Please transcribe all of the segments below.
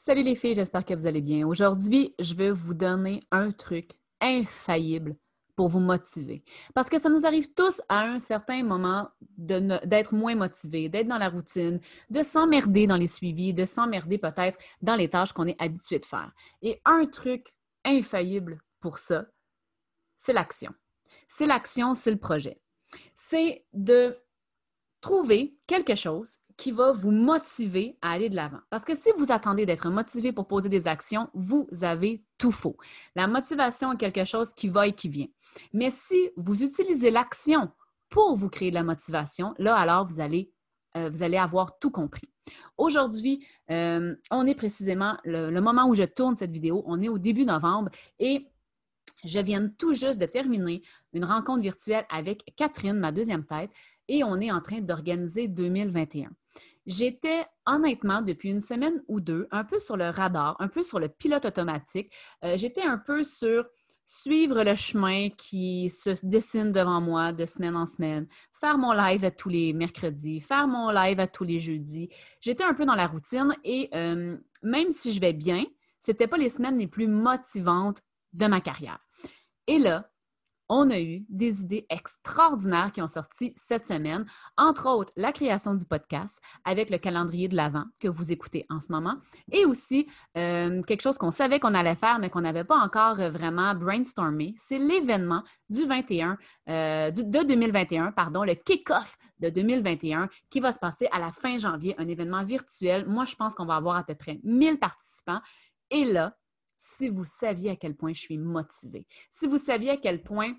Salut les filles, j'espère que vous allez bien. Aujourd'hui, je vais vous donner un truc infaillible pour vous motiver. Parce que ça nous arrive tous à un certain moment d'être moins motivés, d'être dans la routine, de s'emmerder dans les suivis, de s'emmerder peut-être dans les tâches qu'on est habitué de faire. Et un truc infaillible pour ça, c'est l'action. C'est l'action, c'est le projet. C'est de trouver quelque chose qui va vous motiver à aller de l'avant. Parce que si vous attendez d'être motivé pour poser des actions, vous avez tout faux. La motivation est quelque chose qui va et qui vient. Mais si vous utilisez l'action pour vous créer de la motivation, là, alors, vous allez, euh, avoir tout compris. Aujourd'hui, euh, on est précisément le moment où je tourne cette vidéo, on est au début novembre et je viens tout juste de terminer une rencontre virtuelle avec Catherine, ma deuxième tête, et on est en train d'organiser 2021. J'étais honnêtement depuis une semaine ou deux un peu sur le radar, un peu sur le pilote automatique. Euh, j'étais un peu sur suivre le chemin qui se dessine devant moi de semaine en semaine, faire mon live à tous les mercredis, faire mon live à tous les jeudis. J'étais un peu dans la routine et euh, même si je vais bien, ce n'était pas les semaines les plus motivantes de ma carrière. Et là, on a eu des idées extraordinaires qui ont sorti cette semaine, entre autres la création du podcast avec le calendrier de l'Avent que vous écoutez en ce moment, et aussi euh, quelque chose qu'on savait qu'on allait faire, mais qu'on n'avait pas encore euh, vraiment brainstormé. C'est l'événement du 21, euh, de 2021, pardon, le kick-off de 2021 qui va se passer à la fin janvier, un événement virtuel. Moi, je pense qu'on va avoir à peu près 1000 participants. Et là, si vous saviez à quel point je suis motivée, si vous saviez à quel point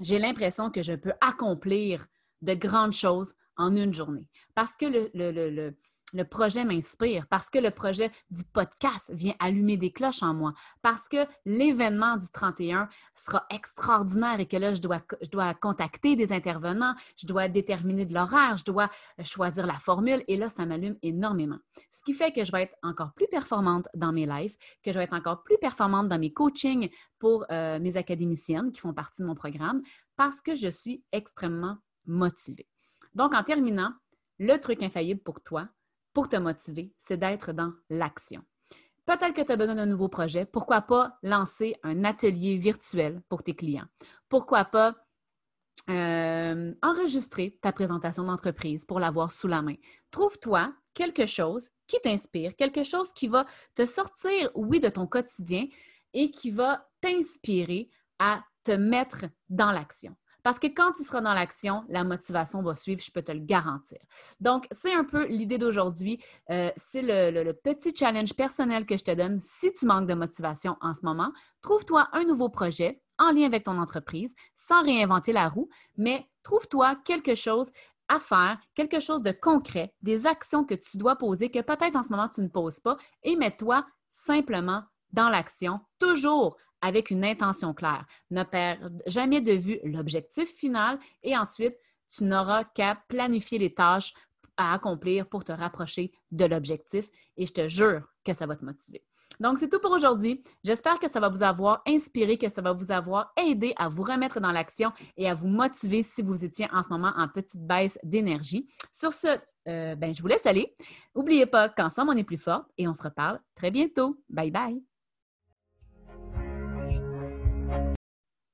j'ai l'impression que je peux accomplir de grandes choses en une journée. Parce que le, le, le projet m'inspire, parce que le projet du podcast vient allumer des cloches en moi, parce que l'événement du 31 sera extraordinaire et que là, je dois, je dois contacter des intervenants, je dois déterminer de l'horaire, je dois choisir la formule et là, ça m'allume énormément. Ce qui fait que je vais être encore plus performante dans mes lives, que je vais être encore plus performante dans mes coachings pour euh, mes académiciennes qui font partie de mon programme parce que je suis extrêmement motivée. Donc, en terminant, le truc infaillible pour toi, pour te motiver, c'est d'être dans l'action. Peut-être que tu as besoin d'un nouveau projet. Pourquoi pas lancer un atelier virtuel pour tes clients? Pourquoi pas euh, enregistrer ta présentation d'entreprise pour l'avoir sous la main? Trouve-toi quelque chose qui t'inspire, quelque chose qui va te sortir, oui, de ton quotidien et qui va t'inspirer à te mettre dans l'action. Parce que quand tu seras dans l'action, la motivation va suivre, je peux te le garantir. Donc, c'est un peu l'idée d'aujourd'hui. Euh, c'est le, petit challenge personnel que je te donne. Si tu manques de motivation en ce moment, trouve-toi un nouveau projet en lien avec ton entreprise, sans réinventer la roue, mais trouve-toi quelque chose à faire, quelque chose de concret, des actions que tu dois poser que peut-être en ce moment tu ne poses pas et mets-toi simplement dans l'action, toujours avec une intention claire. Ne perds jamais de vue l'objectif final et ensuite, tu n'auras qu'à planifier les tâches à accomplir pour te rapprocher de l'objectif et je te jure que ça va te motiver. Donc, c'est tout pour aujourd'hui. J'espère que ça va vous avoir inspiré, que ça va vous avoir aidé à vous remettre dans l'action et à vous motiver si vous étiez en ce moment en petite baisse d'énergie. Sur ce, euh, ben, je vous laisse aller. N'oubliez pas qu'ensemble, on est plus fort et on se reparle très bientôt. Bye bye.